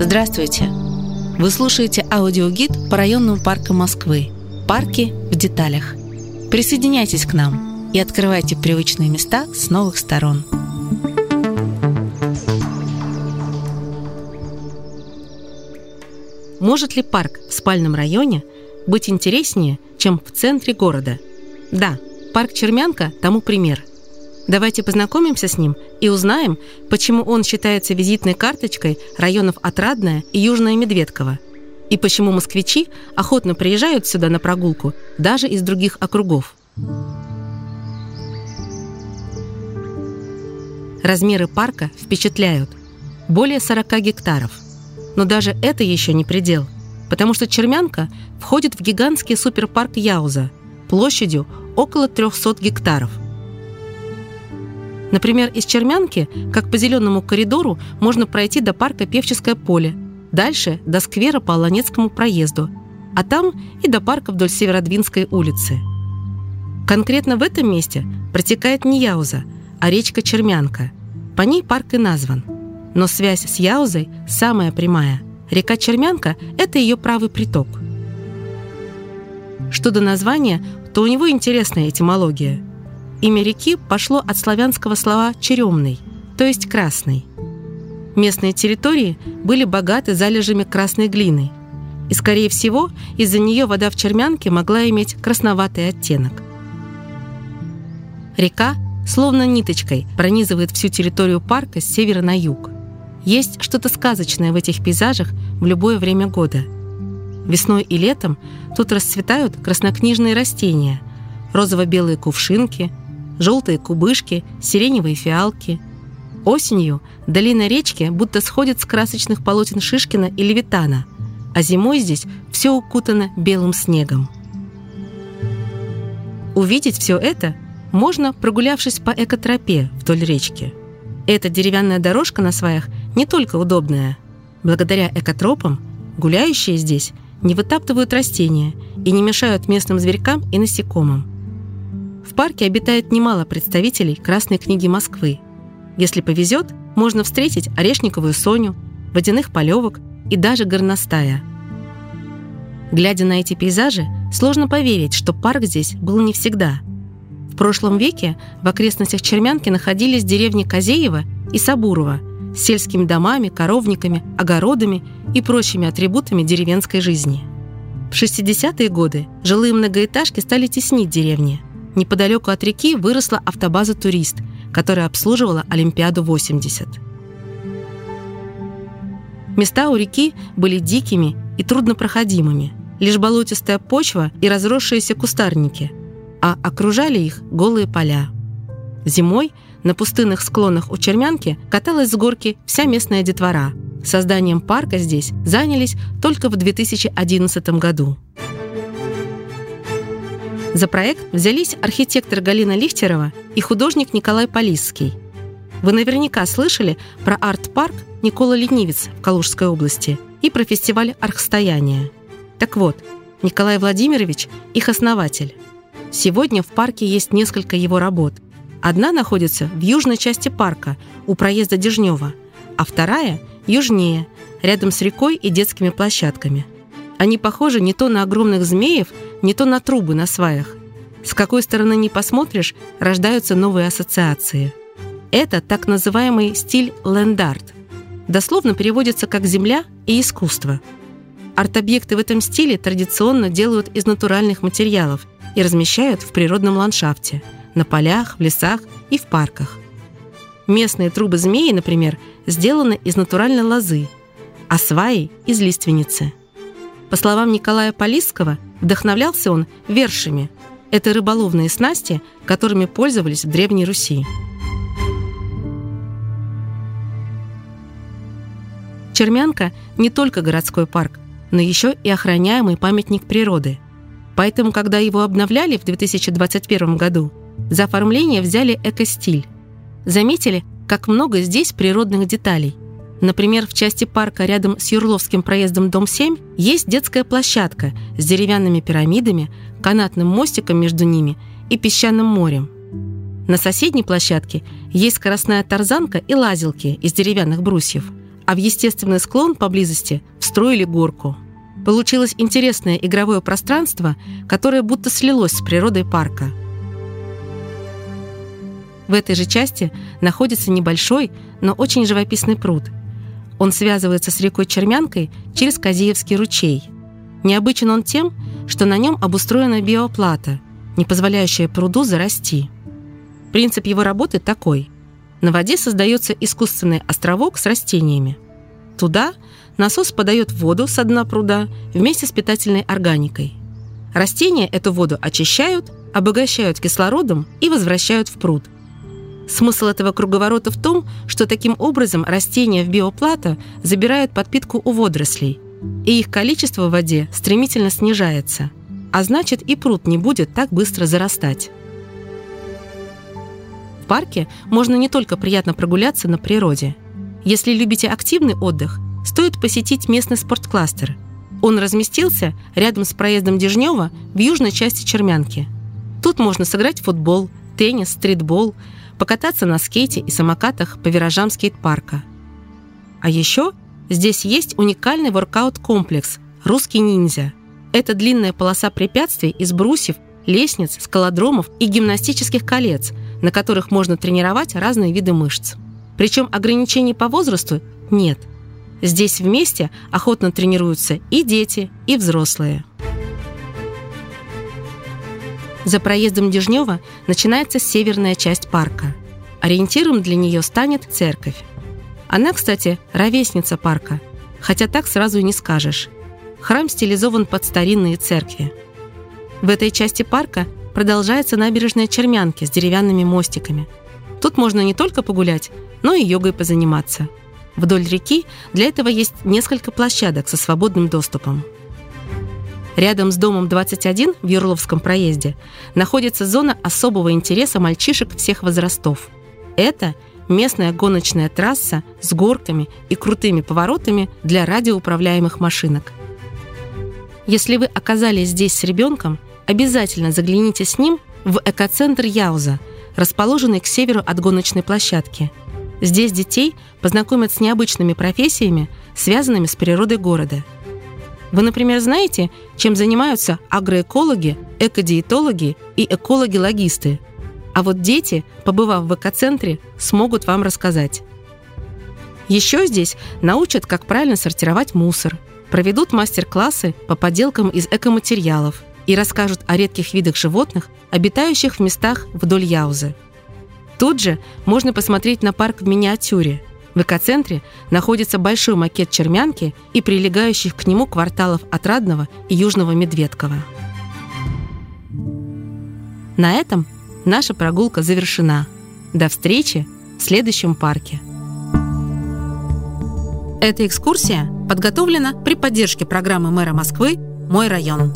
Здравствуйте! Вы слушаете аудиогид по районным паркам Москвы. Парки в деталях. Присоединяйтесь к нам и открывайте привычные места с новых сторон. Может ли парк в спальном районе быть интереснее, чем в центре города? Да, парк Чермянка тому пример – Давайте познакомимся с ним и узнаем, почему он считается визитной карточкой районов Отрадная и Южная Медведково, и почему москвичи охотно приезжают сюда на прогулку даже из других округов. Размеры парка впечатляют. Более 40 гектаров. Но даже это еще не предел, потому что Чермянка входит в гигантский суперпарк Яуза площадью около 300 гектаров – Например, из Чермянки, как по зеленому коридору, можно пройти до парка Певческое поле, дальше до сквера по Аланецкому проезду, а там и до парка вдоль Северодвинской улицы. Конкретно в этом месте протекает не Яуза, а речка Чермянка. По ней парк и назван. Но связь с Яузой самая прямая. Река Чермянка – это ее правый приток. Что до названия, то у него интересная этимология – Имя реки пошло от славянского слова «черемный», то есть «красный». Местные территории были богаты залежами красной глины, и, скорее всего, из-за нее вода в Чермянке могла иметь красноватый оттенок. Река, словно ниточкой, пронизывает всю территорию парка с севера на юг. Есть что-то сказочное в этих пейзажах в любое время года. Весной и летом тут расцветают краснокнижные растения, розово-белые кувшинки – желтые кубышки, сиреневые фиалки. Осенью долина речки будто сходит с красочных полотен Шишкина и Левитана, а зимой здесь все укутано белым снегом. Увидеть все это можно, прогулявшись по экотропе вдоль речки. Эта деревянная дорожка на сваях не только удобная. Благодаря экотропам гуляющие здесь не вытаптывают растения и не мешают местным зверькам и насекомым. В парке обитает немало представителей Красной книги Москвы. Если повезет, можно встретить орешниковую соню, водяных полевок и даже горностая. Глядя на эти пейзажи, сложно поверить, что парк здесь был не всегда. В прошлом веке в окрестностях Чермянки находились деревни Козеева и Сабурова с сельскими домами, коровниками, огородами и прочими атрибутами деревенской жизни. В 60-е годы жилые многоэтажки стали теснить деревни – неподалеку от реки выросла автобаза «Турист», которая обслуживала Олимпиаду-80. Места у реки были дикими и труднопроходимыми. Лишь болотистая почва и разросшиеся кустарники, а окружали их голые поля. Зимой на пустынных склонах у Чермянки каталась с горки вся местная детвора. Созданием парка здесь занялись только в 2011 году. За проект взялись архитектор Галина Лихтерова и художник Николай Полисский. Вы наверняка слышали про арт-парк Никола Ленивец в Калужской области и про фестиваль «Архстояние». Так вот, Николай Владимирович – их основатель. Сегодня в парке есть несколько его работ. Одна находится в южной части парка, у проезда Дежнева, а вторая – южнее, рядом с рекой и детскими площадками – они похожи не то на огромных змеев, не то на трубы на сваях. С какой стороны не посмотришь, рождаются новые ассоциации. Это так называемый стиль ленд-арт. Дословно переводится как «земля» и «искусство». Арт-объекты в этом стиле традиционно делают из натуральных материалов и размещают в природном ландшафте, на полях, в лесах и в парках. Местные трубы змеи, например, сделаны из натуральной лозы, а сваи – из лиственницы – по словам Николая Полисского, вдохновлялся он вершами. Это рыболовные снасти, которыми пользовались в Древней Руси. Чермянка не только городской парк, но еще и охраняемый памятник природы. Поэтому, когда его обновляли в 2021 году, за оформление взяли экостиль. Заметили, как много здесь природных деталей. Например, в части парка рядом с Юрловским проездом дом 7 есть детская площадка с деревянными пирамидами, канатным мостиком между ними и песчаным морем. На соседней площадке есть скоростная тарзанка и лазилки из деревянных брусьев, а в естественный склон поблизости встроили горку. Получилось интересное игровое пространство, которое будто слилось с природой парка. В этой же части находится небольшой, но очень живописный пруд. Он связывается с рекой Чермянкой через Козеевский ручей. Необычен он тем, что на нем обустроена биоплата, не позволяющая пруду зарасти. Принцип его работы такой. На воде создается искусственный островок с растениями. Туда насос подает воду со дна пруда вместе с питательной органикой. Растения эту воду очищают, обогащают кислородом и возвращают в пруд. Смысл этого круговорота в том, что таким образом растения в биоплата забирают подпитку у водорослей, и их количество в воде стремительно снижается, а значит и пруд не будет так быстро зарастать. В парке можно не только приятно прогуляться на природе. Если любите активный отдых, стоит посетить местный спорткластер. Он разместился рядом с проездом Дежнева в южной части Чермянки. Тут можно сыграть в футбол, теннис, стритбол, покататься на скейте и самокатах по виражам скейт-парка. А еще здесь есть уникальный воркаут-комплекс «Русский ниндзя». Это длинная полоса препятствий из брусьев, лестниц, скалодромов и гимнастических колец – на которых можно тренировать разные виды мышц. Причем ограничений по возрасту нет. Здесь вместе охотно тренируются и дети, и взрослые. За проездом Дежнева начинается северная часть парка. Ориентиром для нее станет церковь. Она, кстати, ровесница парка, хотя так сразу и не скажешь. Храм стилизован под старинные церкви. В этой части парка продолжается набережная Чермянки с деревянными мостиками. Тут можно не только погулять, но и йогой позаниматься. Вдоль реки для этого есть несколько площадок со свободным доступом. Рядом с домом 21 в Юрловском проезде находится зона особого интереса мальчишек всех возрастов. Это местная гоночная трасса с горками и крутыми поворотами для радиоуправляемых машинок. Если вы оказались здесь с ребенком – обязательно загляните с ним в экоцентр Яуза, расположенный к северу от гоночной площадки. Здесь детей познакомят с необычными профессиями, связанными с природой города. Вы, например, знаете, чем занимаются агроэкологи, экодиетологи и экологи-логисты? А вот дети, побывав в экоцентре, смогут вам рассказать. Еще здесь научат, как правильно сортировать мусор, проведут мастер-классы по поделкам из экоматериалов – и расскажут о редких видах животных, обитающих в местах вдоль Яузы. Тут же можно посмотреть на парк в миниатюре. В экоцентре находится большой макет Чермянки и прилегающих к нему кварталов Отрадного и Южного Медведкова. На этом наша прогулка завершена. До встречи в следующем парке. Эта экскурсия подготовлена при поддержке программы мэра Москвы «Мой район».